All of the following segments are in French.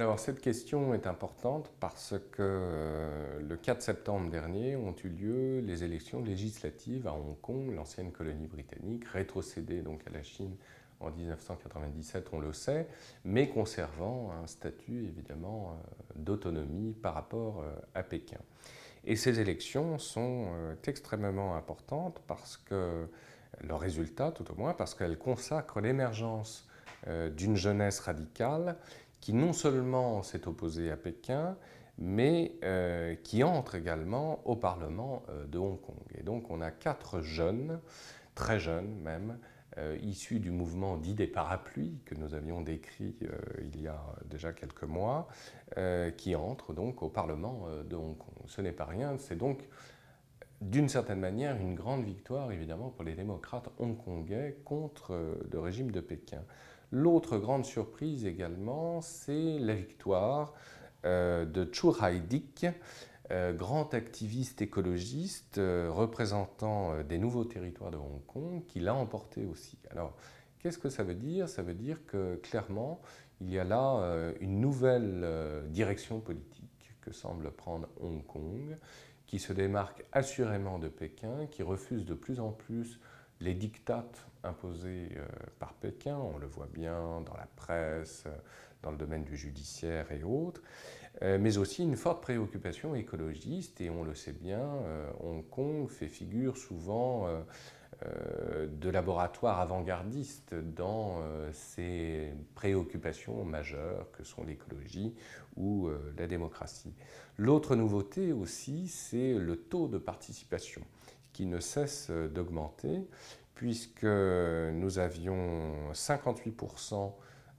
Alors cette question est importante parce que euh, le 4 septembre dernier ont eu lieu les élections législatives à Hong Kong, l'ancienne colonie britannique, rétrocédée donc à la Chine en 1997, on le sait, mais conservant un statut évidemment euh, d'autonomie par rapport euh, à Pékin. Et ces élections sont extrêmement importantes parce que, leurs résultats tout au moins, parce qu'elles consacrent l'émergence d'une jeunesse radicale qui non seulement s'est opposé à Pékin, mais euh, qui entre également au Parlement euh, de Hong Kong. Et donc on a quatre jeunes, très jeunes même, euh, issus du mouvement dit des parapluies que nous avions décrit il y a déjà quelques mois, qui entrent donc au Parlement de Hong Kong. Ce n'est pas rien, c'est donc d'une certaine manière une grande victoire évidemment pour les démocrates hongkongais contre le régime de Pékin. L'autre grande surprise également, c'est la victoire euh, de Chu Hai-dik, euh, grand activiste écologiste euh, représentant des nouveaux territoires de Hong Kong, qui l'a emporté aussi. Alors, qu'est-ce que ça veut dire? Ça veut dire que clairement, il y a là une nouvelle direction politique que semble prendre Hong Kong, qui se démarque assurément de Pékin, qui refuse de plus en plus les dictates imposés euh, par Pékin, on le voit bien dans la presse, dans le domaine du judiciaire et autres, euh, mais aussi une forte préoccupation écologiste, et on le sait bien, euh, Hong Kong fait figure souvent de laboratoire avant-gardiste dans ses préoccupations majeures que sont l'écologie ou la démocratie. L'autre nouveauté aussi, c'est le taux de participation qui ne cesse d'augmenter, puisque nous avions 58%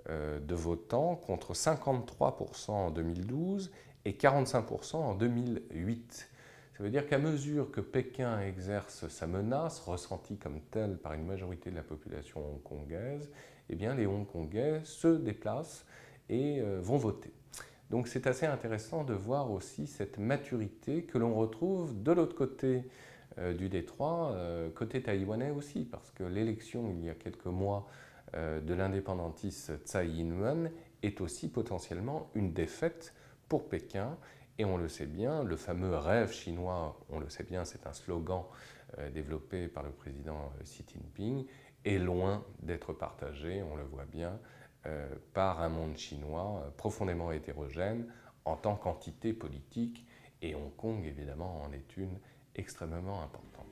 euh, de votants contre 53% en 2012 et 45% en 2008. Ça veut dire qu'à mesure que Pékin exerce sa menace, ressentie comme telle par une majorité de la population hongkongaise, eh bien les Hongkongais se déplacent et euh, vont voter. Donc c'est assez intéressant de voir aussi cette maturité que l'on retrouve de l'autre côté euh, du Détroit, euh, côté taïwanais aussi, parce que l'élection il y a quelques mois de l'indépendantiste Tsai Ing-wen est aussi potentiellement une défaite pour Pékin. Et on le sait bien, le fameux rêve chinois, on le sait bien, c'est un slogan développé par le président Xi Jinping, est loin d'être partagé, on le voit bien, par un monde chinois profondément hétérogène en tant qu'entité politique. Et Hong Kong, évidemment, en est une extrêmement importante.